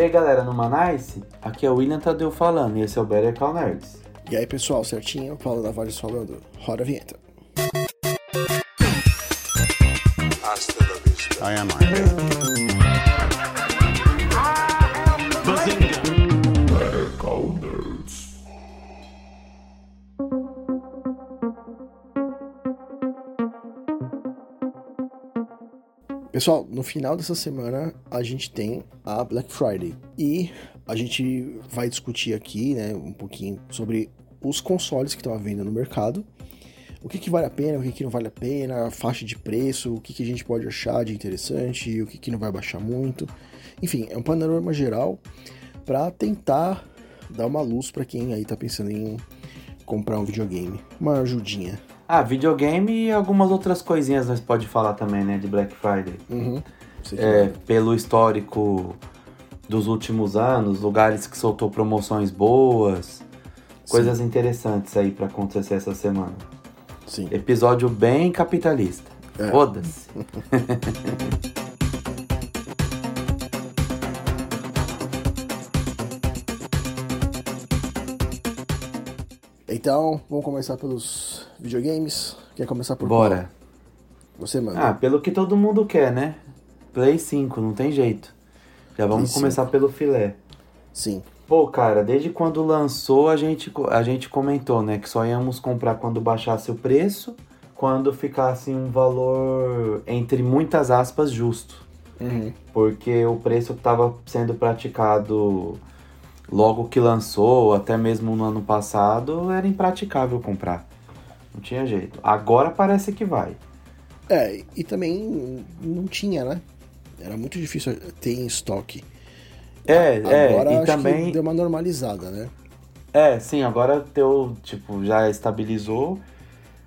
E aí galera, no Manice, aqui é o William Tadeu falando e esse é o Better Call Nerds. E aí pessoal, certinho? Paulo Navarres falando. Roda a vinheta. I am Iron Pessoal, no final dessa semana a gente tem a Black Friday e a gente vai discutir aqui, né, um pouquinho sobre os consoles que estão à venda no mercado, o que, que vale a pena, o que, que não vale a pena, a faixa de preço, o que, que a gente pode achar de interessante, o que, que não vai baixar muito. Enfim, é um panorama geral para tentar dar uma luz para quem aí tá pensando em comprar um videogame, uma ajudinha. Ah, videogame e algumas outras coisinhas nós pode falar também, né, de Black Friday. Uhum. É, pelo histórico dos últimos anos, lugares que soltou promoções boas, coisas interessantes aí pra acontecer essa semana. Sim. Episódio bem capitalista. É. Foda-se. Então, vamos começar pelos videogames. Quer começar por Bora. qual? Você manda. Ah, pelo que todo mundo quer, né? Play 5, não tem jeito. Já vamos Play começar pelo filé. Sim. Pô, cara, desde quando lançou a gente, a gente comentou, né? Que só íamos comprar quando baixasse o preço, quando ficasse um valor, entre muitas aspas, justo. Uhum. Porque o preço que estava sendo praticado logo que lançou, até mesmo no ano passado, era impraticável comprar. Não tinha jeito. Agora parece que vai. É, e também não tinha, né? Era muito difícil ter em estoque. É, é, Agora e acho também. que deu uma normalizada, né? É, sim, agora teu, tipo, já estabilizou,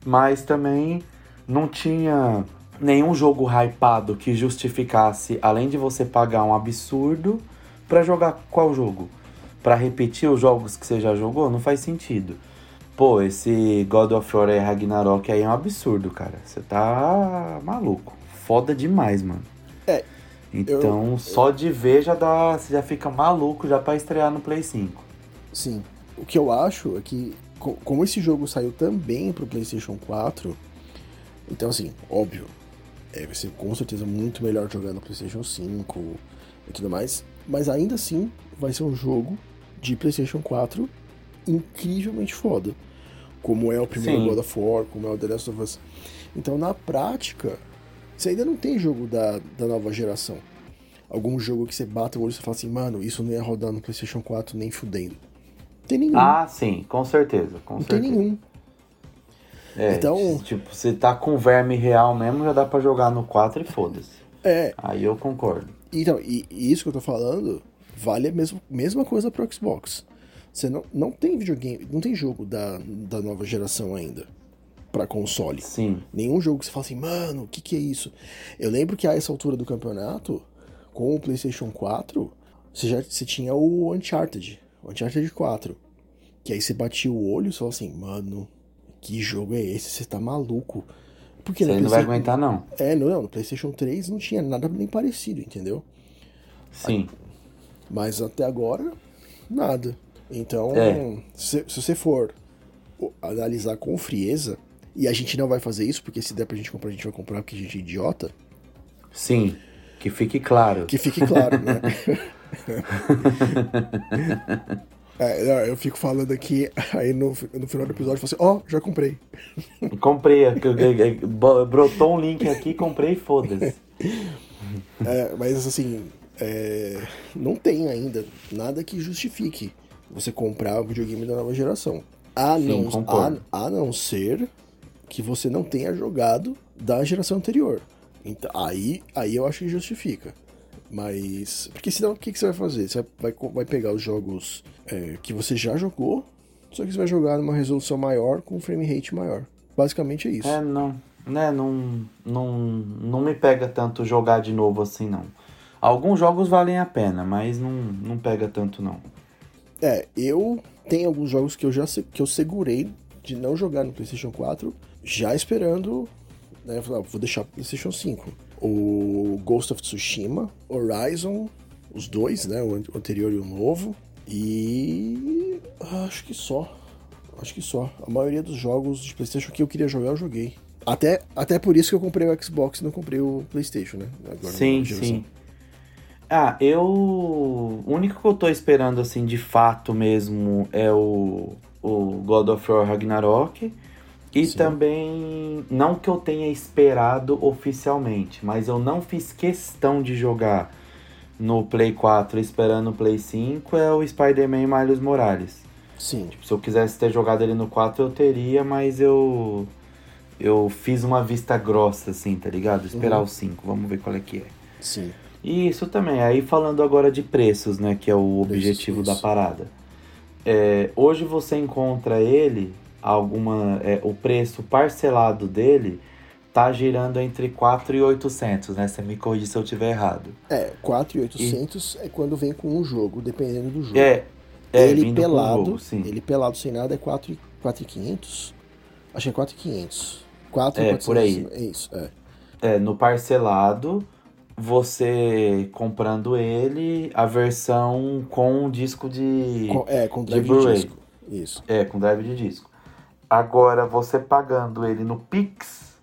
mas também não tinha nenhum jogo hypado que justificasse, além de você pagar um absurdo, pra jogar qual jogo? Pra repetir os jogos que você já jogou? Não faz sentido. Pô, esse God of War e Ragnarok aí é um absurdo, cara. Você tá maluco. Foda demais, mano. É, Então, só de ver já dá, você já fica maluco já pra estrear no Play 5. Sim. O que eu acho é que, co- como esse jogo saiu também pro PlayStation 4, então, assim, óbvio, é, vai ser com certeza muito melhor jogar no PlayStation 5 e tudo mais, mas ainda assim vai ser um jogo de PlayStation 4 incrivelmente foda. Como é o primeiro Sim. God of War, como é o The Last of Us. Então, na prática, você ainda não tem jogo da, da nova geração. Algum jogo que você bata o olho e você fala assim, mano, isso não ia rodar no PlayStation 4 nem fudendo. Não tem nenhum. Ah, sim, com certeza, com não tem certeza. nenhum. É, Então- tipo, você tá com verme real mesmo, já dá pra jogar no 4 e foda-se. É, Aí eu concordo. então, e, e isso que eu tô falando vale a mesma, mesma coisa pro Xbox. Você não, não tem videogame, não tem jogo da, da nova geração ainda pra console. Sim. Nenhum jogo que você fala assim, mano, o que, que é isso? Eu lembro que a essa altura do campeonato, com o PlayStation 4, você já você tinha o Uncharted, o Uncharted 4. Que aí você batia o olho e falava assim, mano, que jogo é esse? Você tá maluco? Porque Você não vai aguentar, não. É, não, no PlayStation 3 não tinha nada nem parecido, entendeu? Sim. Mas até agora, nada. Então, É. se, se você for analisar com frieza, e a gente não vai fazer isso, porque se der pra gente comprar, a gente vai comprar porque a gente é idiota, Sim. Que fique claro. que fique claro, né? É, eu fico falando aqui, aí no, no final do episódio eu falo assim, ó, já comprei. Comprei, é é- brotou um link aqui, comprei e foda-se. É, mas assim, é, não tem ainda nada que justifique você comprar o videogame da nova geração. A, não, a, a não ser que você não tenha jogado da geração anterior. Então, aí, aí eu acho que justifica. Mas. Porque senão o que, que você vai fazer? Você vai, vai, vai pegar os jogos é, que você já jogou, só que você vai jogar numa resolução maior com um frame rate maior. Basicamente é isso. É, não. Né, não, não, não me pega tanto jogar de novo assim, não. Alguns jogos valem a pena, mas não, não pega tanto, não. É, eu tenho alguns jogos que eu já que eu segurei de não jogar no PlayStation 4, já esperando, né, vou deixar pro PlayStation 5. O Ghost of Tsushima, Horizon os dois, né? O anterior e o novo. E acho que só. Acho que só. A maioria dos jogos de PlayStation que eu queria jogar, eu joguei. Até, até por isso que eu comprei o Xbox e não comprei o PlayStation, né? Agora, sim, sim. Ah, eu. O único que eu tô esperando, assim, de fato mesmo é o, o God of War Ragnarok. E Sim. também, não que eu tenha esperado oficialmente, mas eu não fiz questão de jogar no Play 4 esperando o Play 5, é o Spider-Man Miles Morales. Sim. Tipo, se eu quisesse ter jogado ele no 4, eu teria, mas eu. Eu fiz uma vista grossa, assim, tá ligado? Esperar uhum. o 5, vamos ver qual é que é. Sim. Isso também. Aí falando agora de preços, né? Que é o objetivo isso. da parada. É, hoje você encontra ele, alguma. É, o preço parcelado dele tá girando entre 4 e 800, né? Você me corrige se eu tiver errado. É, 4 e 800 e... é quando vem com um jogo, dependendo do jogo. É, é ele pelado, jogo, sim. ele pelado sem nada é 4 e 4 e 500. Acho que é 4 e 500. 4 é, 400, por aí. É isso, é. É, no parcelado você comprando ele, a versão com disco de. Com, é, com drive de, de disco. Isso. É, com drive de disco. Agora, você pagando ele no Pix,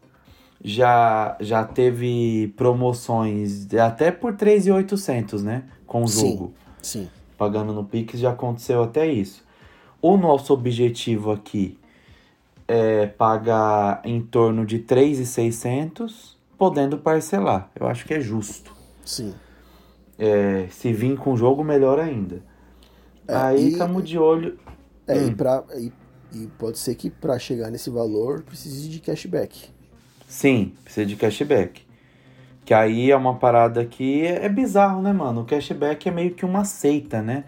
já, já teve promoções até por 3,800, né? Com o jogo. Sim, sim. Pagando no Pix já aconteceu até isso. O nosso objetivo aqui é pagar em torno de 3,600 podendo parcelar. Eu acho que é justo. Sim. É, se vir com o jogo, melhor ainda. É, Aí estamos de olho. É, hum. e, pra, e, e, pode ser que para chegar nesse valor precise de cashback. Sim, precisa de cashback. Que aí é uma parada que é, é bizarro, né, mano? O cashback é meio que uma seita, né?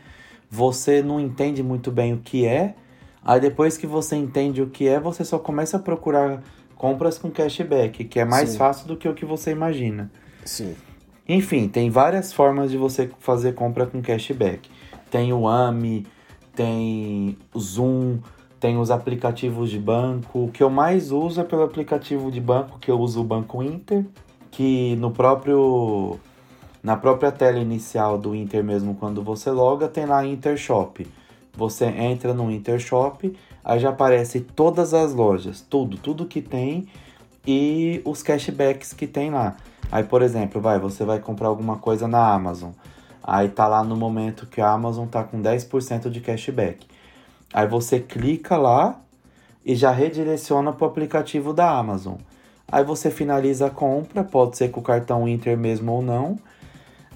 Você não entende muito bem o que é. Aí depois que você entende o que é, você só começa a procurar compras com cashback, que é mais Sim. fácil do que o que você imagina. Sim. Enfim, tem várias formas de você fazer compra com cashback. Tem o AMI, tem o Zoom, tem os aplicativos de banco. O que eu mais uso é pelo aplicativo de banco, que eu uso o Banco Inter, que no próprio na própria tela inicial do Inter mesmo, quando você loga, tem lá Inter Shop. Você entra no Inter Shop, Aí já aparece todas as lojas, tudo, tudo que tem e os cashbacks que tem lá. Aí, por exemplo, vai, você vai comprar alguma coisa na Amazon. Aí tá lá no momento que a Amazon tá com 10% de cashback. Aí você clica lá e já redireciona para o aplicativo da Amazon. Aí você finaliza a compra, pode ser com o cartão Inter mesmo ou não.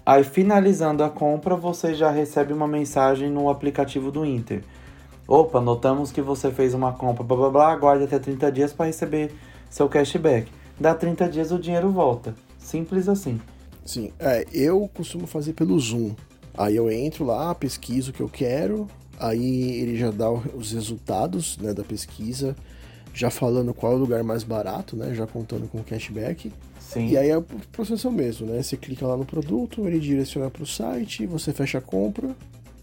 Aí finalizando a compra, você já recebe uma mensagem no aplicativo do Inter. Opa, notamos que você fez uma compra, blá blá blá, aguarde até 30 dias para receber seu cashback. Dá 30 dias o dinheiro volta. Simples assim. Sim, é, eu costumo fazer pelo Zoom. Aí eu entro lá, pesquiso o que eu quero, aí ele já dá os resultados né, da pesquisa, já falando qual é o lugar mais barato, né? Já contando com o cashback. Sim. E aí é o processo mesmo, né? Você clica lá no produto, ele direciona para o site, você fecha a compra,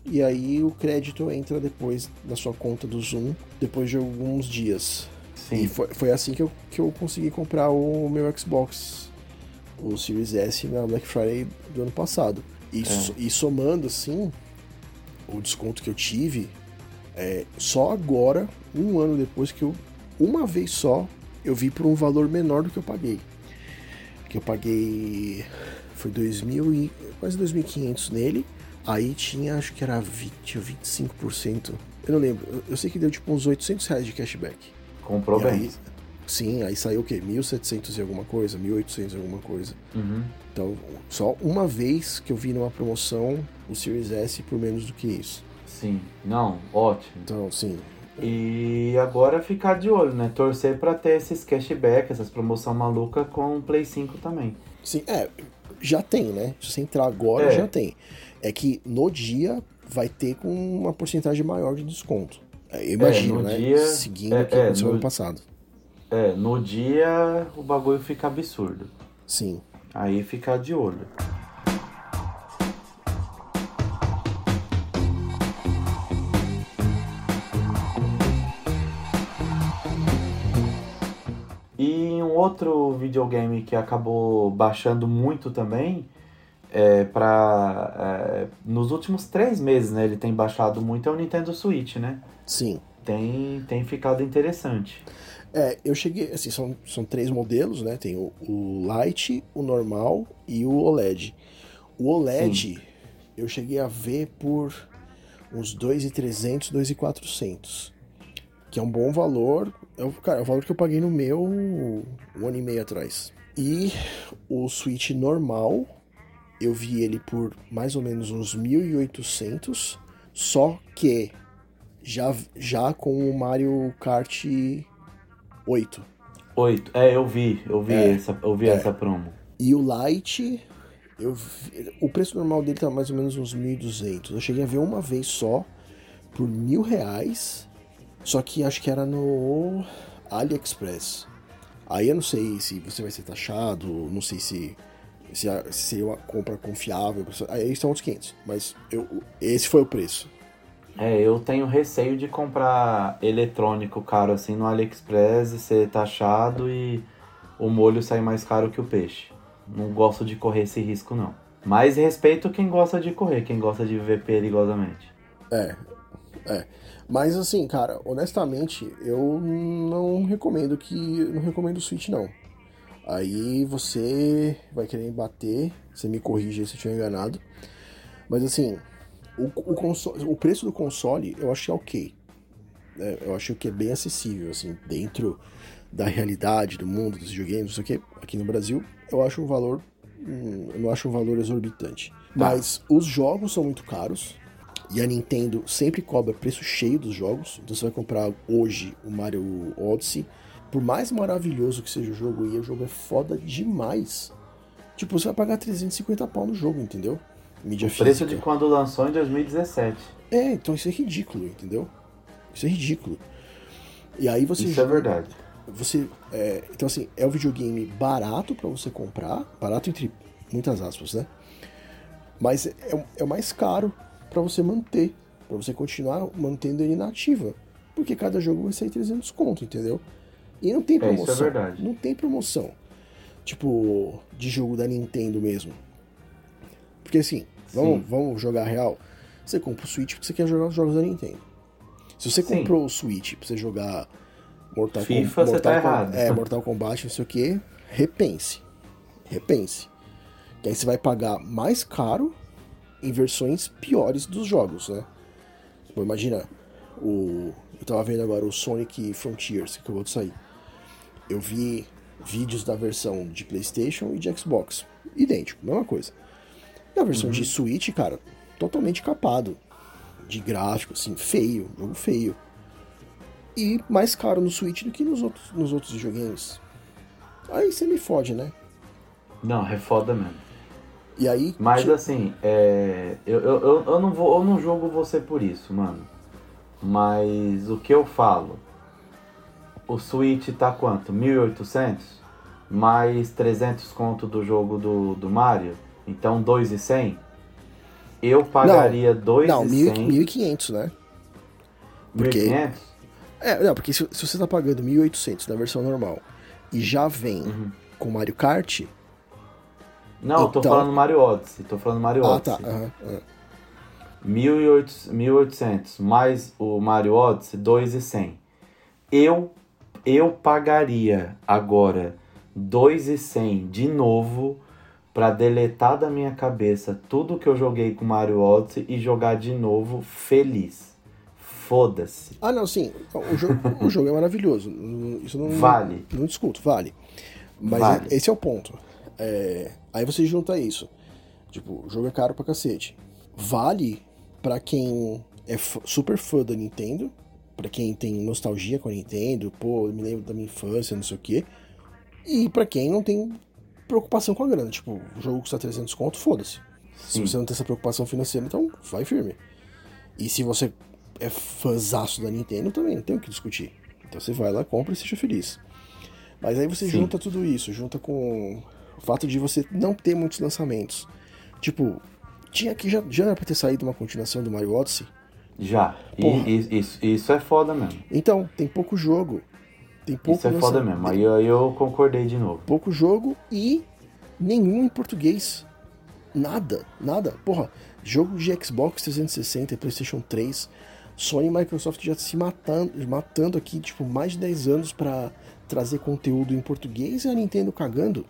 e aí o crédito entra depois na sua conta do Zoom, depois de alguns dias. Sim. E foi, foi assim que eu, que eu consegui comprar o meu Xbox, o Series S, na Black Friday do ano passado. E, é. e somando assim, o desconto que eu tive, é, só agora, um ano depois que eu, uma vez só, eu vi por um valor menor do que eu paguei. Que eu paguei, foi 2000 e, quase 2.500 nele, Aí tinha, acho que era 20 ou 25%. Eu não lembro. Eu, sei que deu tipo uns 800 reais de cashback. Comprou e bem. Aí, sim, aí saiu o quê? 1.700 e alguma coisa? 1.800 e alguma coisa. Uhum. Então, só uma vez que eu vi numa promoção o Series S por menos do que isso. Sim, não, ótimo. Então, sim. E agora ficar de olho, né? Torcer para ter esses cashback, essas promoção maluca com o Play 5 também. Sim, é, já tem, né? Se você entrar agora, é. já tem é que no dia vai ter com uma porcentagem maior de desconto. É, eu imagino, é, né? Dia, Seguindo é, o que é, aconteceu no ano passado. É, no dia o bagulho fica absurdo. Sim. Aí ficar de olho. E um outro videogame que acabou baixando muito também é, pra, é, nos últimos três meses, né, ele tem baixado muito, é o Nintendo Switch, né? Sim. Tem, tem ficado interessante. É, eu cheguei, assim, são, são três modelos, né? Tem o, o Lite, o normal e o OLED. O OLED, eu cheguei a ver por uns 2.300, 2.400. Que é um bom valor. É, o- cara, é o valor que eu paguei no meu um ano e meio atrás. E o Switch normal, eu vi ele por mais ou menos uns 1.800. Só que já, já com o Mario Kart 8. Oito. É, eu vi, eu vi, É, essa, eu vi é. essa promo. E o Lite, eu vi- o preço normal dele tá mais ou menos uns 1.200. Eu cheguei a ver uma vez só, por mil reais, só que acho que era no AliExpress. Aí eu não sei se você vai ser taxado, não sei se, se, a- se uma compra confiável. Aí são outros 500, mas eu, esse foi o preço. É, eu tenho receio de comprar eletrônico caro assim no AliExpress e ser taxado e o molho sair mais caro que o peixe. Não gosto de correr esse risco, não. Mas respeito quem gosta de correr, quem gosta de viver perigosamente. É, é. Mas assim, cara, honestamente, eu não recomendo que. Não recomendo o Switch, não. Aí você vai querer me bater, você me corrige se eu estiver enganado. Mas assim, o, o, console, o preço do console eu achei ok. né? Eu acho que é bem acessível, assim, dentro da realidade, do mundo dos videogames, não sei o que, aqui no Brasil, eu acho um valor. hum, Eu não acho um valor exorbitante. Mas os jogos são muito caros. E a Nintendo sempre cobra preço cheio dos jogos. Então você vai comprar hoje o Mario Odyssey. Por mais maravilhoso que seja o jogo, e o jogo é foda demais. Tipo, você vai pagar 350 pau no jogo, entendeu? Mídia O preço física. de quando lançou em 2017. É, então isso é ridículo, entendeu? Isso é ridículo. E aí você Isso é verdade. você é, então assim é um videogame barato pra você comprar barato entre muitas aspas né mas é, o- é mais caro pra você manter pra você continuar mantendo ele na ativa porque cada jogo vai sair 300 conto entendeu e não tem É, isso é promoção verdade. não tem promoção tipo de jogo da Nintendo mesmo porque assim vamos, Sim. vamos jogar real você compra o Switch porque você quer jogar os jogos da Nintendo se você Sim. comprou o Switch pra você jogar Mortal FIFA, Com- você Mortal tá Com- errado. É, Mortal Kombat, não sei o que, repense. Repense. Que aí você vai pagar mais caro em versões piores dos jogos, né? Tipo, imagina, o. Eu tava vendo agora o Sonic Frontiers, que acabou de sair. Eu vi vídeos da versão de Playstation e de Xbox. Idêntico, mesma coisa. E a versão de Switch, cara, totalmente capado. De gráfico, assim, feio, jogo feio. E mais caro no Switch do que nos outros, nos outros videogames. Aí você me fode, né? Não, é foda mesmo. E aí. Mas assim, é, eu, eu, eu, não vou, eu não julgo você por isso, mano. Mas o que eu falo? O Switch tá quanto? 1.800? Mais 300 conto do jogo do, do Mario? Então 2.100? Eu pagaria 2.100. Não, 1.500, né? porque- 1.500? É, não, porque se, se você tá pagando 1.800 na versão normal e já vem Uhum. com Mario Kart. Não, eu tô Então- falando Mario Odyssey. Tô falando Mario Ah, Odyssey. tá. aham, aham. 1.800 1.800 mais o Mario Odyssey, 2.100. Eu, eu pagaria agora 2.100 de novo pra deletar da minha cabeça tudo que eu joguei com Mario Odyssey e jogar de novo feliz. Foda-se. Ah, não, sim. O jogo, o jogo é maravilhoso. Não- Isso não. Vale. Não discuto, vale. Mas Vale. esse é o ponto. É, aí você junta isso. Tipo, o jogo é caro pra cacete. Vale pra quem é super fã da Nintendo, pra quem tem nostalgia com a Nintendo, pô, eu me lembro da minha infância, não sei o quê. E pra quem não tem preocupação com a grana. Tipo, o jogo custa 300 conto, foda-se. Se você não tem essa preocupação financeira, então vai firme. E se você é fãzaço da Nintendo, também não tem o que discutir. Então você vai lá, compra e seja feliz. Mas aí você Sim. junta tudo isso, junta com o fato de você não ter muitos lançamentos. Tipo, tinha que já, já era pra ter saído uma continuação do Mario Odyssey. Já. E, isso, isso é foda mesmo. Então, tem pouco jogo. Tem pouco Isso é foda mesmo. Aí eu, eu concordei de novo. Pouco jogo e nenhum em português. Nada, nada. Porra, jogo de Xbox 360 e PlayStation 3, Sony e Microsoft já se matando, matando aqui, tipo, mais de 10 anos pra trazer conteúdo em português e a Nintendo cagando.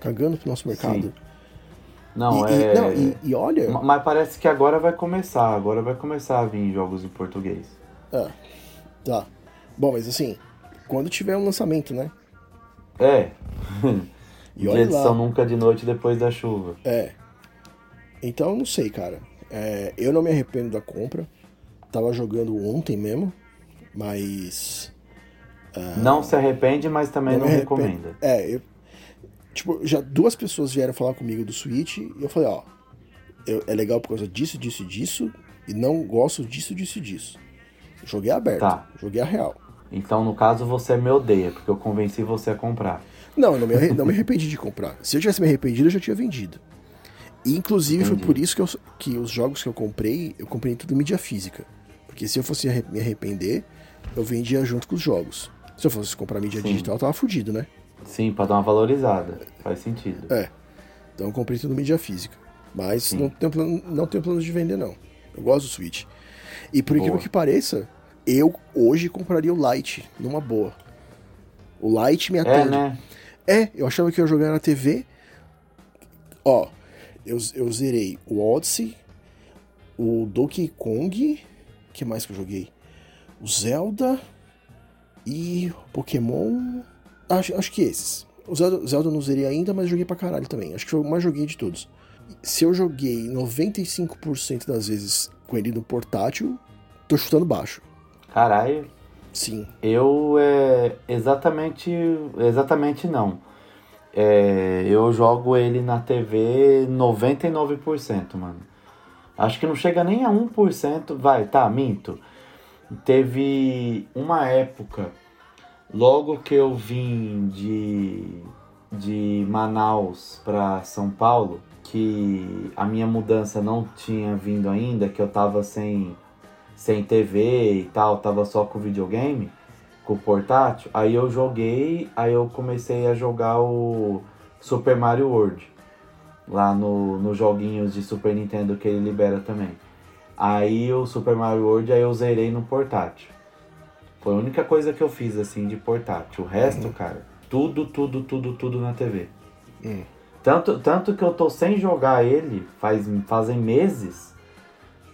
Cagando pro nosso mercado. Sim. Não, e, e- é. não, e- e olha. Ma- Mas parece que agora vai começar. Agora vai começar a vir jogos em português. Ah, tá. Bom, mas assim, quando tiver um lançamento, né? É. E olha edição lá. nunca de noite depois da chuva. É. Então, não sei, cara. É, eu não me arrependo da compra. Tava jogando ontem mesmo, mas. Não se arrepende, mas também não, arrependo. recomenda. É, eu. Tipo, já duas pessoas vieram falar comigo do Switch e eu falei, ó. eu- é legal por causa disso, disso e disso. E não gosto disso, disso e disso. Joguei aberto. Tá. Joguei a real. Então, no caso, você me odeia, porque eu convenci você a comprar. Não, eu não me, não me arrependi de comprar. Se eu tivesse me arrependido, eu já tinha vendido. E, inclusive, foi Entendi. por isso que, eu- que os jogos que eu comprei, eu comprei tudo em mídia física. Porque se eu fosse me arrepender, eu vendia junto com os jogos. Se eu fosse comprar mídia Sim. digital, eu tava fudido, né? Sim, pra dar uma valorizada. Faz sentido. É. Então eu comprei tudo mídia física. Mas Sim. não tenho, plano, não tenho plano de vender, não. Eu gosto do Switch. E por incrível Boa. que pareça, eu hoje compraria o Lite, numa boa. O Lite me É, atende. né? É, eu achava que eu ia jogar na TV. Ó, eu, eu zerei o Odyssey, o Donkey Kong, que mais que eu joguei? O Zelda e Pokémon. Acho, acho que esses. O Zelda, Zelda não zerei ainda, mas joguei pra caralho também. Acho que foi o mais joguei de todos. Se eu joguei 95% das vezes com ele no portátil, tô chutando baixo. Caralho. Sim. Eu é exatamente. Exatamente não. É, eu jogo ele na TV 99%, mano. Acho que não chega nem a 1%. Vai, tá, minto. Teve uma época, logo que eu vim de, de Manaus para São Paulo, que a minha mudança não tinha vindo ainda, que eu tava sem, sem TV e tal, tava só com videogame, com portátil. Aí eu joguei, aí eu comecei a jogar o Super Mario World. Lá no, nos joguinhos de Super Nintendo que ele libera também. Aí o Super Mario World aí eu zerei no portátil. Foi a única coisa que eu fiz assim de portátil. O resto, cara, tudo, tudo, tudo, tudo na TV. Hum. Tanto, tanto que eu tô sem jogar ele faz, fazem meses,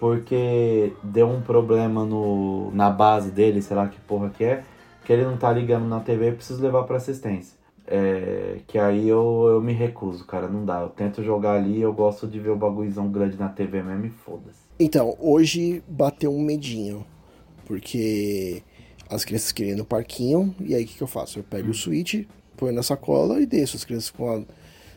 porque deu um problema no, na base dele, sei lá que porra que é, que ele não tá ligando na TV e preciso levar pra assistência. É, que aí eu, eu me recuso, cara, não dá. Eu tento jogar ali, eu gosto de ver o bagulhozão grande na TV mesmo e foda-se. Então, hoje bateu um medinho. Porque as crianças queriam ir no parquinho. E aí o que, que eu faço? Eu pego o Switch, ponho na sacola e deixo as crianças a-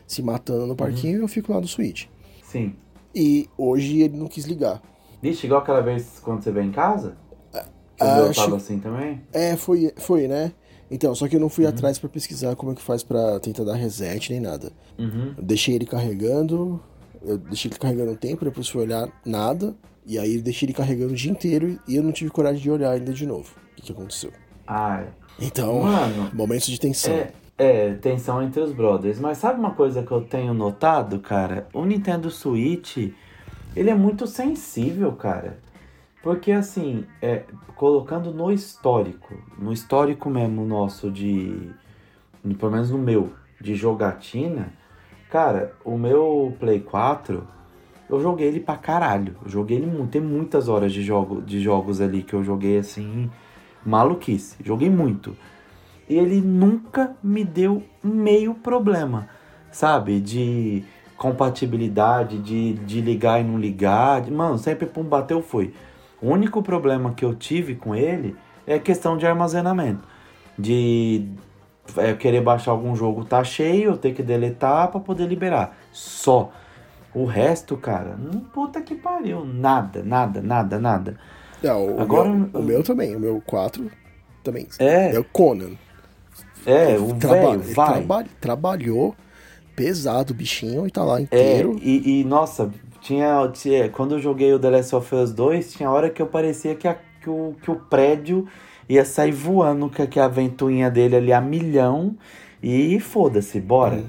se matando no parquinho e eu fico lá no Switch. Sim. E hoje ele não quis ligar. Vixe, igual aquela vez quando você veio em casa? Que Ah, meu acho- tava assim também? É, foi, foi, né? Então, só que eu não fui atrás pra pesquisar como é que faz pra tentar dar reset nem nada. Uhum. Eu deixei ele carregando, eu deixei ele carregando um tempo, depois fui olhar nada, e aí eu deixei ele carregando o dia inteiro e eu não tive coragem de olhar ainda de novo. O que, que aconteceu? Ai. Então, Mano, momentos de tensão. É, é, tensão entre os brothers. Mas sabe uma coisa que eu tenho notado, cara? O Nintendo Switch, ele é muito sensível, cara. Porque assim, é, colocando no histórico, no histórico mesmo nosso de. Pelo menos no meu, de jogatina, cara, o meu Play 4, eu joguei ele pra caralho. Eu joguei ele muito. Tem muitas horas de, jogo, de jogos ali que eu joguei assim, maluquice. Joguei muito e ele nunca me deu meio problema, sabe? De compatibilidade, de, de ligar e não ligar. de- Mano, sempre pum, bateu, foi. O único problema que eu tive com ele é questão de armazenamento. De é, querer baixar algum jogo tá cheio, eu ter que deletar pra poder liberar. Só. O resto, cara, não puta que pariu. Nada, nada, nada, nada. Não, o, Agora- meu, o meu também, o meu 4 também. É. É o Conan. É, o Traba- velho, vai. traba- trabalhou pesado o bichinho e tá lá É, inteiro. e, e, nossa, tinha, tinha- Quando eu joguei o The Last of Us 2, tinha hora que eu parecia que, a- que, o, que o prédio ia sair voando com a, que a ventoinha dele ali a milhão. E foda-se, bora. Uhum.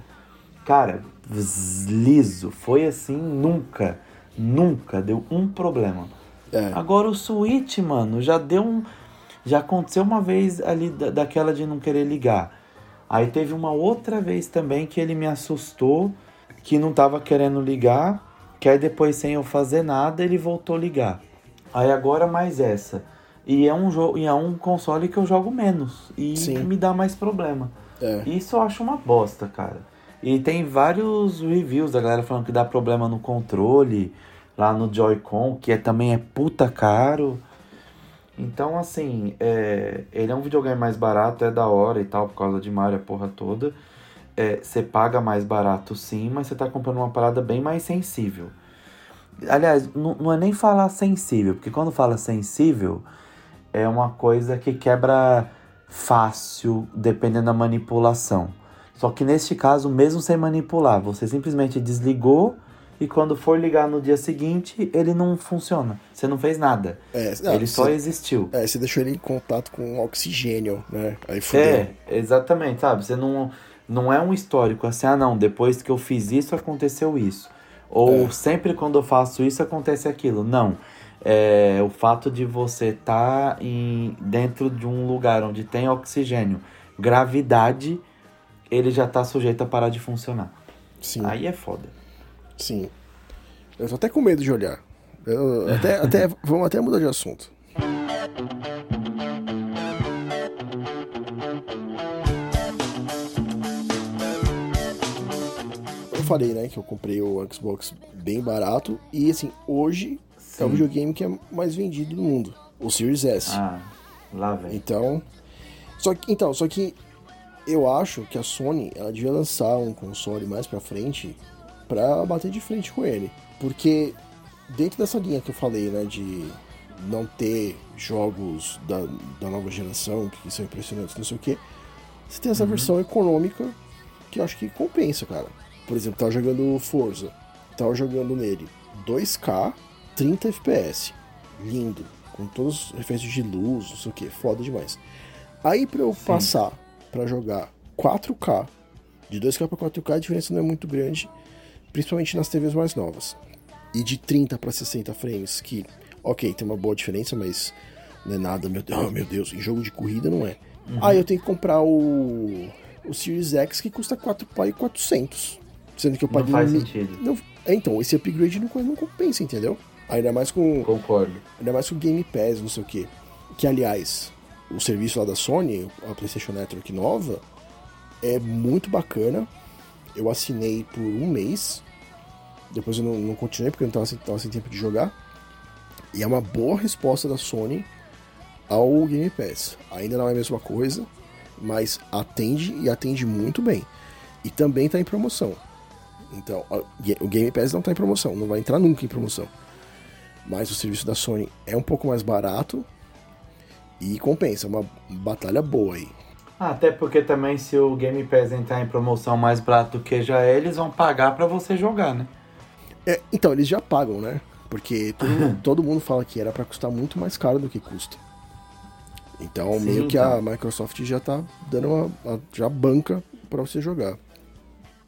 Cara, liso. Foi assim, nunca, nunca deu um problema. É. Agora o Switch, mano, já deu um. Já aconteceu uma vez ali da, daquela de não querer ligar. Aí teve uma outra vez também que ele me assustou, que não tava querendo ligar, que aí depois sem eu fazer nada ele voltou a ligar. Aí agora mais essa. E é um jogo, e é um console que eu jogo menos e Sim. me dá mais problema. É. Isso eu acho uma bosta, cara. E tem vários reviews da galera falando que dá problema no controle, lá no Joy-Con, que é, também é puta caro. Então, assim, é, ele é um videogame mais barato, é da hora e tal, por causa de Mario, a porra toda. É, Você paga mais barato sim, mas você tá comprando uma parada bem mais sensível. Aliás, não, não é nem falar sensível, porque quando fala sensível, é uma coisa que quebra fácil, dependendo da manipulação. Só que neste caso, mesmo sem manipular, você simplesmente desligou e quando for ligar no dia seguinte, ele não funciona. Você não fez nada. É, não, ele só você- existiu. É, você deixou ele em contato com oxigênio, né? Aí fudeu. É, exatamente, sabe? Você não, não é um histórico assim, ah não, depois que eu fiz isso, aconteceu isso. Ou É. sempre quando eu faço isso, acontece aquilo. Não. É o fato de você estar em dentro de um lugar onde tem oxigênio, gravidade, ele já tá sujeito a parar de funcionar. Sim, Aí é foda. sim. Eu tô até com medo de olhar. Eu- até, até, vamos até mudar de assunto. Eu falei, né, que eu comprei o Xbox bem barato e assim, hoje é o Sim. videogame que é mais vendido do mundo, o Series S. Ah, lá vem. Então, só que então, só que eu acho que a Sony ela devia lançar um console mais pra frente pra bater de frente com ele, porque dentro dessa linha que eu falei, né, de não ter jogos da, da nova geração que são impressionantes, não sei o que, você tem essa versão econômica que eu acho que compensa, cara. Por exemplo, tava jogando Forza, tava jogando nele 2K, 30 FPS, lindo, com todos os efeitos de luz, não sei o que, foda demais. Aí pra eu passar pra jogar 4K, de 2K pra 4K a diferença não é muito grande, principalmente nas TVs mais novas. E de 30 pra 60 frames, que, ok, tem uma boa diferença, mas não é nada, meu Deus, oh, meu Deus, em jogo de corrida não é. Aí eu tenho que comprar o, o Series X que custa 4 e 400. Sendo que eu Não paguei. faz mi- sentido. Não, é, então, esse upgrade não, não compensa, entendeu? Ainda mais com. Concordo. Ainda mais com Game Pass, não sei o que. Que, aliás, o serviço lá da Sony, a PlayStation Network nova, é muito bacana. Eu assinei por um mês. Depois eu não, não continuei porque eu não tava sem, tempo de jogar. E é uma boa resposta da Sony ao Game Pass. Ainda não é a mesma coisa, mas atende e atende muito bem. E também tá em promoção. Então, o Game Pass não tá em promoção, não vai entrar nunca em promoção. Mas o serviço da Sony é um pouco mais barato e compensa, é uma batalha boa aí. Até porque também se o Game Pass entrar em promoção mais barato do que já é, eles vão pagar pra você jogar, né? É, então, eles já pagam, né? Porque todo, todo mundo fala que era pra custar muito mais caro do que custa. Então, Sim, meio que então. a Microsoft já tá dando uma, uma- já banca pra você jogar.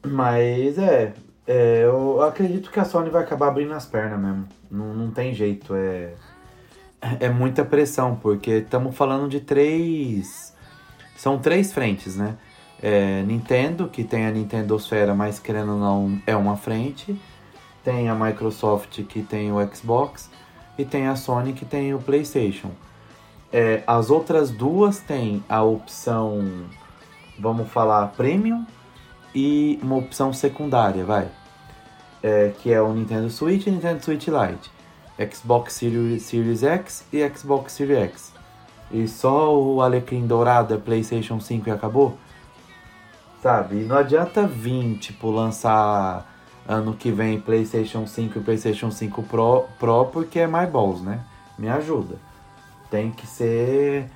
Mas é, é, eu acredito que a Sony vai acabar abrindo as pernas mesmo. Não, não tem jeito, é, é muita pressão, porque estamos falando de três. São três frentes, né? É, Nintendo, que tem a Nintendosfera, mas querendo ou não, é uma frente. Tem a Microsoft, que tem o Xbox. E tem a Sony, que tem o PlayStation. É, as outras duas têm a opção, vamos falar, Premium e uma opção secundária, vai. É, que é o Nintendo Switch e Nintendo Switch Lite. Xbox Series, X e Xbox Series X. E só o Alecrim Dourado é PlayStation 5 e acabou? Sabe? E não adianta vir, tipo, lançar ano que vem PlayStation 5 e PlayStation 5 Pro, Pro porque é mais balls, né? Me ajuda. Tem que ser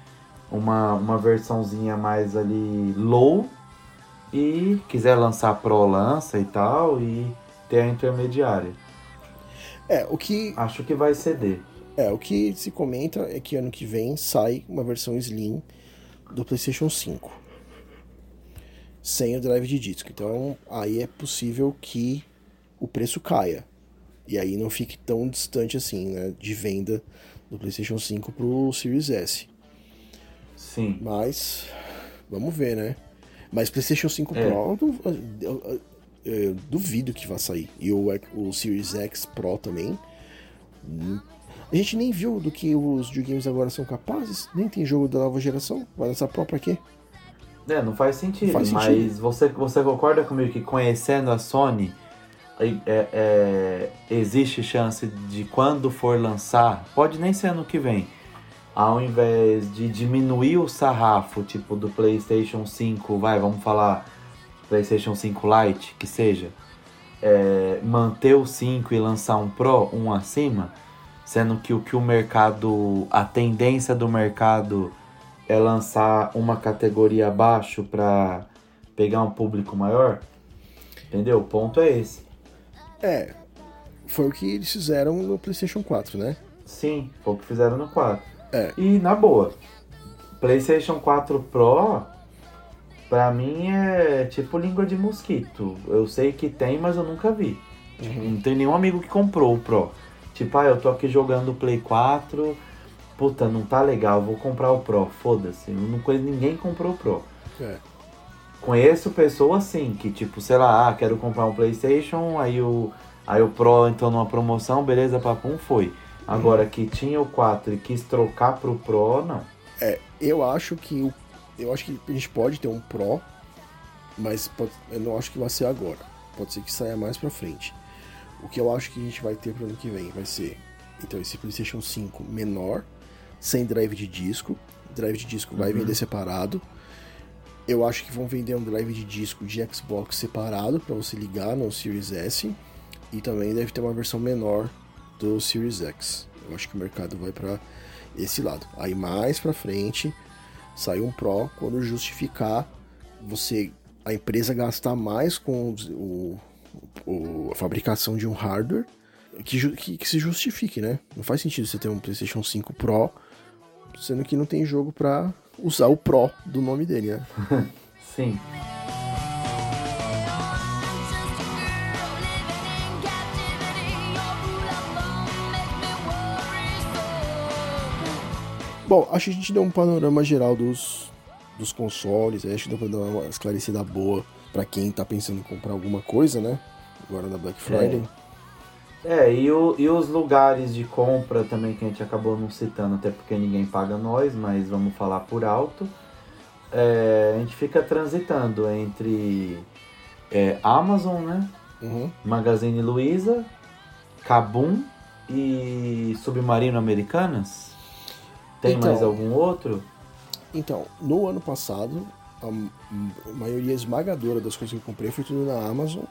uma, uma versãozinha mais ali low e quiser lançar Pro, lança e tal, e ter a intermediária. É, o que, Acho que vai ceder. é, o que se comenta é que ano que vem sai uma versão Slim do PlayStation 5. sem o drive de disco. Então aí é possível que o preço caia. E aí não fique tão distante assim, né, de venda do PlayStation 5 pro Series S. Sim. Mas vamos ver, né? Mas PlayStation 5 É. Pro, eu, eu duvido que vá sair. E o, o Series X Pro também. Hum. A gente nem viu do que os videogames agora são capazes. Nem tem jogo da nova geração. Vai lançar Pro pra quê? É, não faz sentido, Faz mas sentido. Você, você concorda comigo que conhecendo a Sony, é- é, existe chance de quando for lançar, pode nem ser ano que vem, ao invés de diminuir o sarrafo, tipo do PlayStation 5, vai, vamos falar PlayStation 5 Lite, que seja, é, manter o 5 e lançar um Pro, um acima, sendo que o que o mercado, a tendência do mercado é lançar uma categoria abaixo para pegar um público maior? Entendeu? O ponto é esse. É. Foi o que eles fizeram no PlayStation 4, né? Sim, foi o que fizeram no 4. É. E na boa, PlayStation 4 Pro, pra mim é tipo língua de mosquito. Eu sei que tem, mas eu nunca vi. Tipo, não tem nenhum amigo que comprou o Pro. Tipo, ah, eu tô aqui jogando o Play 4, puta, não tá legal, vou comprar o Pro, foda-se. Não conheço ninguém comprou o Pro. É. Conheço pessoas assim, que tipo, sei lá, ah, quero comprar um Playstation, aí o, aí o Pro entrou numa promoção, beleza, papum, foi. Agora que tinha o 4 e quis trocar pro Pro, não. É, eu acho que o, eu acho que a gente pode ter um Pro, mas pode- eu não acho que vai ser agora. Pode ser que saia mais pra frente. O que eu acho que a gente vai ter pro ano que vem vai ser então esse PlayStation 5 menor, sem drive de disco. Drive de disco vai Uhum. vender separado. Eu acho que vão vender um drive de disco de Xbox separado para você ligar no Series S e também deve ter uma versão menor do Series X. Eu acho que o mercado vai para esse lado. Aí mais para frente sai um Pro quando justificar você a empresa gastar mais com o, o- a fabricação de um hardware que, que, que se justifique, né? Não faz sentido você ter um PlayStation 5 Pro sendo que não tem jogo para usar o Pro do nome dele, né? Sim. Bom, acho que a gente deu um panorama geral dos, dos consoles, acho que deu pra dar uma esclarecida boa pra quem tá pensando em comprar alguma coisa, né? Agora na Black Friday. É, e, o, e os lugares de compra também que a gente acabou não citando, até porque ninguém paga nós, mas vamos falar por alto. É, a gente fica transitando entre é, Amazon, né? Uhum. Magazine Luiza, Kabum e Submarino Americanas? Tem Então. mais algum outro? Então, no ano passado, a maioria esmagadora das coisas que eu comprei foi tudo na Amazon,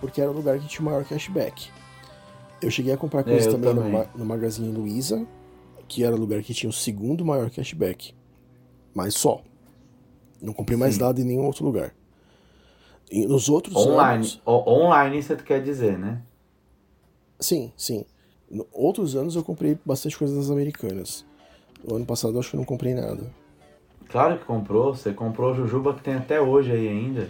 porque era o lugar que tinha o maior cashback. Eu cheguei a comprar coisas É, também, no, também. ma- no Magazine Luiza, que era o lugar que tinha o segundo maior cashback. Mas só. Não comprei mais Sim. nada em nenhum outro lugar. E nos outros Online. anos. O- online você quer dizer, né? Sim, sim. No, outros anos eu comprei bastante coisas americanas. O ano passado eu acho que eu não comprei nada. Claro que comprou. Você comprou Jujuba que tem até hoje aí ainda.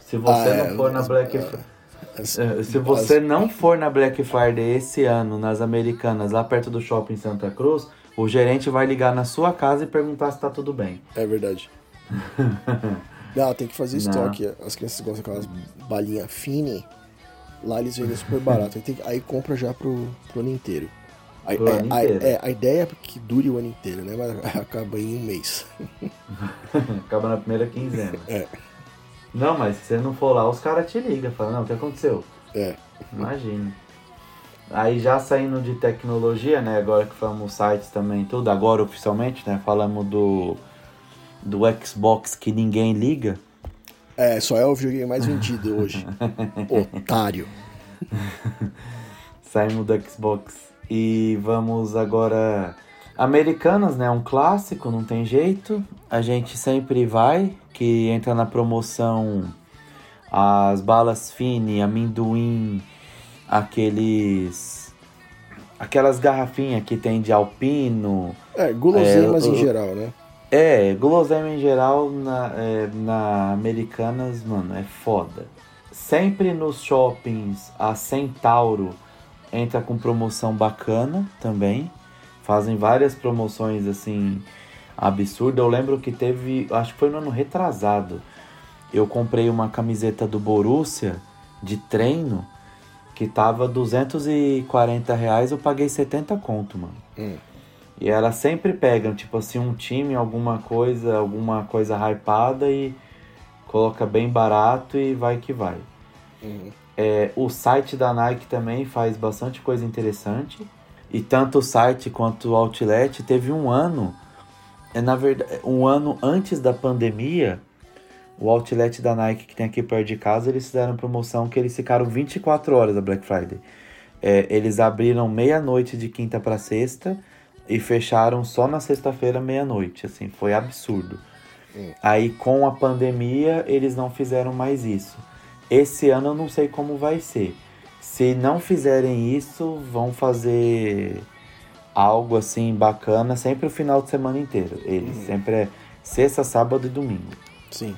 Se você Ah, é, não for na Black As- É, Se você não for na Black Friday esse ano, nas Americanas, lá perto do shopping Santa Cruz, o gerente vai ligar na sua casa e perguntar se tá tudo bem. É verdade. Não, tem que fazer Não. estoque. As crianças gostam daquelas balinhas fine. Lá eles vendem super barato. Aí, tem aí compra já pro, pro ano inteiro. A, é, a- inteiro. é, a ideia é que dure o ano inteiro, né? Mas acaba em um mês. Acaba na primeira quinzena. É. Não, mas se você não for lá, os caras te ligam, falam, não, o que aconteceu? É. Imagina. Aí já saindo de tecnologia, né? Agora que falamos sites também, tudo, agora oficialmente, né? Falamos do, do Xbox que ninguém liga. É, só é o videogame mais vendido hoje. Otário. Saímos do Xbox e vamos agora. Americanas, né? Um clássico, não tem jeito. A gente sempre vai, que entra na promoção as balas fine, amendoim, aqueles. Aquelas garrafinhas que tem de alpino. É, guloseimas É, em geral, né? É, guloseima em geral na, é, na Americanas, mano, é foda. Sempre nos shoppings, a Centauro entra com promoção bacana também. Fazem várias promoções assim absurdas. Eu lembro que teve, acho que foi no ano retrasado. Eu comprei uma camiseta do Borussia de treino que tava 240 reais, eu paguei 70 conto, mano. Hum. E elas sempre pegam, tipo assim, um time, alguma coisa, alguma coisa hypada e coloca bem barato e vai que vai. Uhum. É, o site da Nike também faz bastante coisa interessante. E tanto o site quanto o outlet teve um ano, é na verdade, um ano antes da pandemia, o outlet da Nike que tem aqui perto de casa, eles fizeram promoção que eles ficaram 24 horas da Black Friday. É, eles abriram meia-noite de quinta para sexta e fecharam só na sexta-feira meia-noite, assim, foi absurdo. Hum. Aí com a pandemia eles não fizeram mais isso. Esse ano eu não sei como vai ser. Se não fizerem isso, vão fazer algo assim bacana sempre o final de semana inteiro. Eles Uhum. sempre é sexta, sábado e domingo. Sim.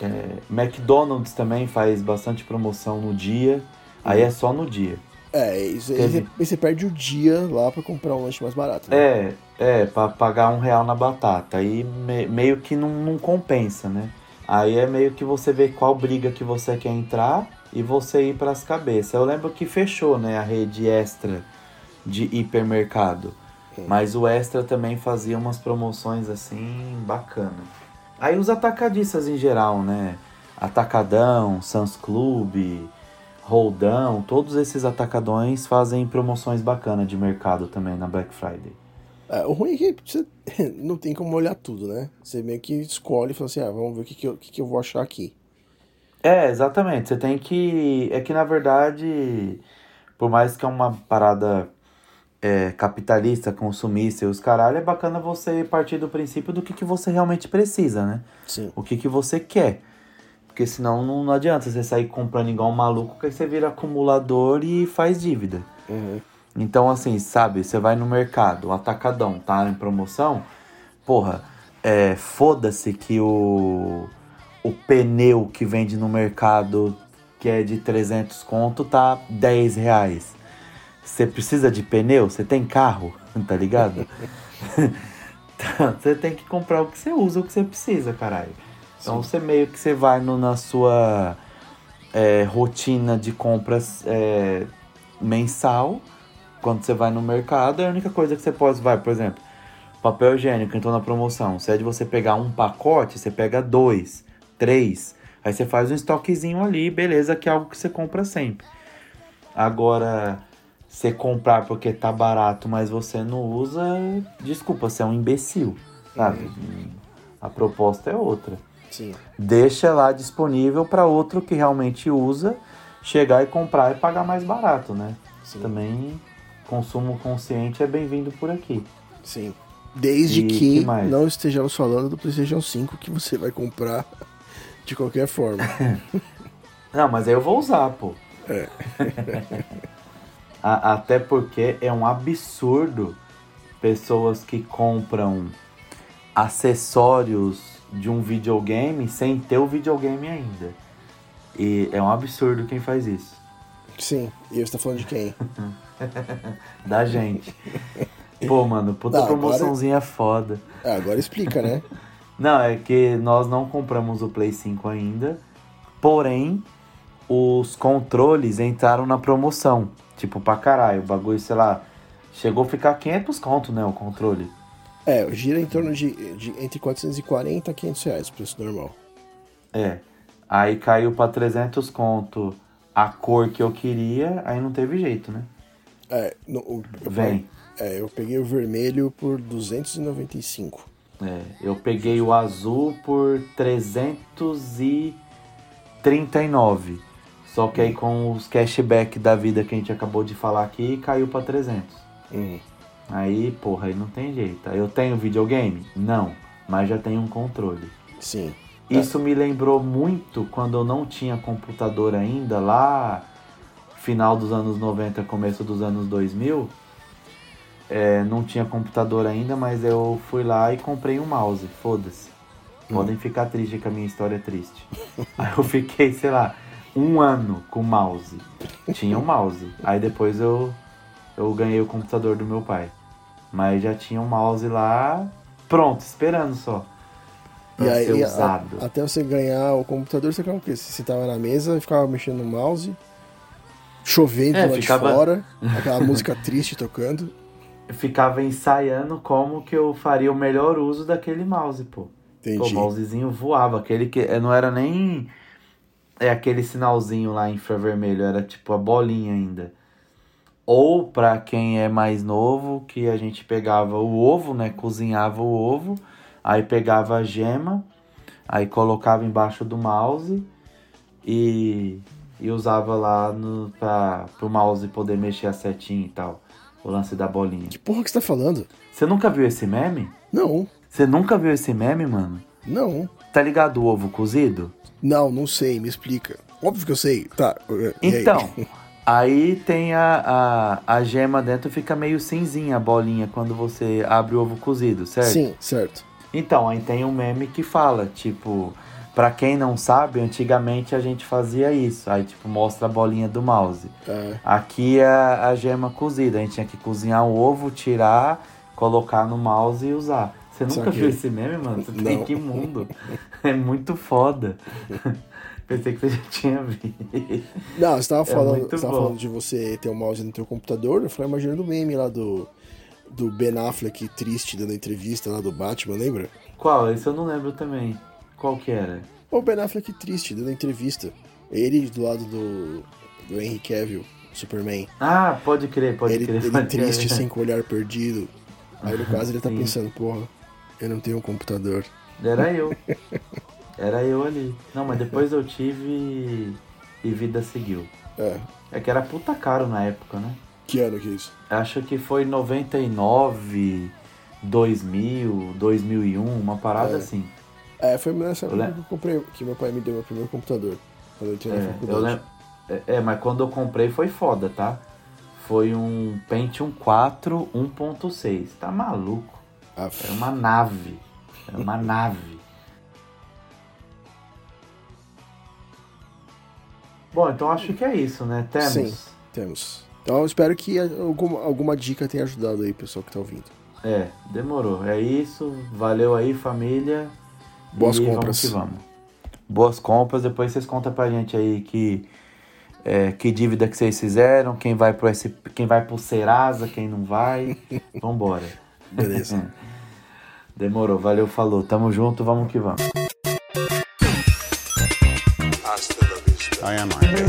É, McDonald's também faz bastante promoção no dia. Aí é só no dia. É, isso Teve- você- aí você perde o dia lá pra comprar um lanche mais barato. Né? É, é, pra pagar um real na batata. Aí me- meio que não, não compensa, né? Aí é meio que você vê qual briga que você quer entrar e você ir pras cabeças. Eu lembro que fechou, né, a rede extra de hipermercado. Mas o extra também fazia umas promoções assim bacana. Aí os atacadistas em geral, né? Atacadão, Sans Clube, Roldão, todos esses atacadões fazem promoções bacanas de mercado também na Black Friday. É, o ruim é que você não tem como olhar tudo, né? Você meio que escolhe e fala assim, ah, vamos ver o que, que, eu, que, que eu vou achar aqui. É, exatamente. Você tem que. É que na verdade, por mais que é uma parada é, capitalista, consumista e os caralho, é bacana você partir do princípio do que, que você realmente precisa, né? Sim. O que, que você quer. Porque senão não, não adianta você sair comprando igual um maluco, que aí você vira acumulador e faz dívida. Uhum. Então, assim, sabe, você vai no mercado, o atacadão tá em promoção, porra, é, foda-se que o, o pneu que vende no mercado, que é de 300 conto, tá 10 reais. Você precisa de pneu? Você tem carro? Tá ligado? Você tem que comprar o que você usa, o que você precisa, caralho. Então você meio que você vai no, na sua é, rotina de compras é, mensal, quando você vai no mercado, é a única coisa que você pode, vai, por exemplo, papel higiênico entrou na promoção. Se é de você pegar um pacote, você pega dois, três. Aí você faz um estoquezinho ali, beleza, que é algo que você compra sempre. Agora, você comprar porque tá barato, mas você não usa, desculpa, você é um imbecil, sabe? A proposta é outra. Sim. Deixa lá disponível para outro que realmente usa chegar e comprar e pagar mais barato, né? Sim. Também consumo consciente é bem-vindo por aqui. Sim. Desde E que, que não estejamos falando do PlayStation 5 que você vai comprar de qualquer forma. Não, mas aí eu vou usar, pô. É. A- Até porque é um absurdo pessoas que compram acessórios de um videogame sem ter o videogame ainda. E é um absurdo quem faz isso. Sim. E você tá falando de quem? Da gente. Pô, mano, puta Não, agora- promoçãozinha foda. Ah, agora explica, né? Não, é que nós não compramos o Play 5 ainda. Porém, os controles entraram na promoção. Tipo, pra caralho. O bagulho, sei lá, chegou a ficar 500 conto, né? O controle. É, gira em torno de, de entre 440 e 500 reais, preço normal. É. Aí caiu pra 300 conto a cor que eu queria. Aí não teve jeito, né? É, no, o- Vem. É, eu peguei o vermelho por 295. É, eu peguei o azul por 339. Só que aí com os cashback da vida que a gente acabou de falar aqui, caiu pra 300. Uhum. Aí, porra, aí não tem jeito. Eu tenho videogame? Não, mas já tenho um controle. Sim. Isso me lembrou muito quando eu não tinha computador ainda, lá final dos anos 90, começo dos anos 2000. é, não tinha computador ainda, mas eu fui lá e comprei um mouse. Foda-se. Podem ficar tristes que a minha história é triste. Aí eu fiquei, sei lá, um ano com mouse. Tinha um mouse. Aí depois eu, eu ganhei o computador do meu pai. Mas já tinha um mouse lá, pronto, esperando só. E aí, ser e a- usado. até você ganhar o computador, você ficava o quê? Você sentava na mesa e ficava mexendo no mouse, chovendo É, lá ficava- de fora, aquela música triste tocando. Eu ficava ensaiando como que eu faria o melhor uso daquele mouse, pô. Pô, Entendi. o mousezinho voava, aquele que não era nem é aquele sinalzinho lá infravermelho, era tipo a bolinha ainda. Ou pra quem é mais novo, que a gente pegava o ovo, né, cozinhava o ovo, aí pegava a gema, aí colocava embaixo do mouse e, e usava lá no para pro mouse poder mexer a setinha e tal, o lance da bolinha. Que porra que você tá falando? Você nunca viu esse meme? Não, Você nunca viu esse meme, mano? não. Tá ligado o ovo cozido? Não, não sei, me explica. Óbvio que eu sei. Tá. Então, aí tem a, a, a gema dentro, fica meio cinzinha a bolinha quando você abre o ovo cozido, certo? Sim, certo. Então, aí tem um meme que fala, tipo, pra quem não sabe, antigamente a gente fazia isso. Aí, tipo, mostra a bolinha do mouse. É, Aqui é a, gema cozida, a gente tinha que cozinhar o ovo, tirar, colocar no mouse e usar. Você nunca Saquei. viu esse meme, mano? Você tem que mundo. É muito foda. Pensei que você já tinha visto. Não, você tava, falando, É muito você tava falando de você ter o mouse no teu computador, eu falei imaginando o meme lá do, do Ben Affleck triste dando entrevista lá do Batman, lembra? Qual? Esse eu não lembro também. Qual que era? O Ben Affleck triste dando entrevista. Ele do lado do, do Henry Cavill, Superman. Ah, pode crer, pode ele crer. ele pode triste, crer. assim, com o olhar perdido. Aí no caso ele tá Sim. pensando, porra, eu não tenho um computador. Era eu. Era eu ali. Não, mas depois eu tive e vida seguiu. É, É que era puta caro na época, né? que ano que é isso? Acho que foi 99, 2000, 2001, uma parada É. assim. É, foi nessa época lem- que eu comprei, que meu pai me deu meu primeiro computador. Quando eu na É, eu lembro. É, é, mas quando eu comprei foi foda, tá? Foi um Pentium 4 1.6. Tá maluco? Ah, Era uma nave. Era uma nave. Bom, então acho que é isso, né? Temos. Sim. Temos. Então eu espero que alguma, alguma dica tenha ajudado aí, pessoal que tá ouvindo. É, demorou. É isso. Valeu aí, família. Boas E compras. Vamos que vamos. Boas compras. Depois vocês contam pra gente aí que, é, que dívida que vocês fizeram, quem vai pro, SP, quem vai pro Serasa, quem não vai. Vambora. Beleza. Demorou. Valeu, falou. Tamo junto, vamos que vamos. I am Man.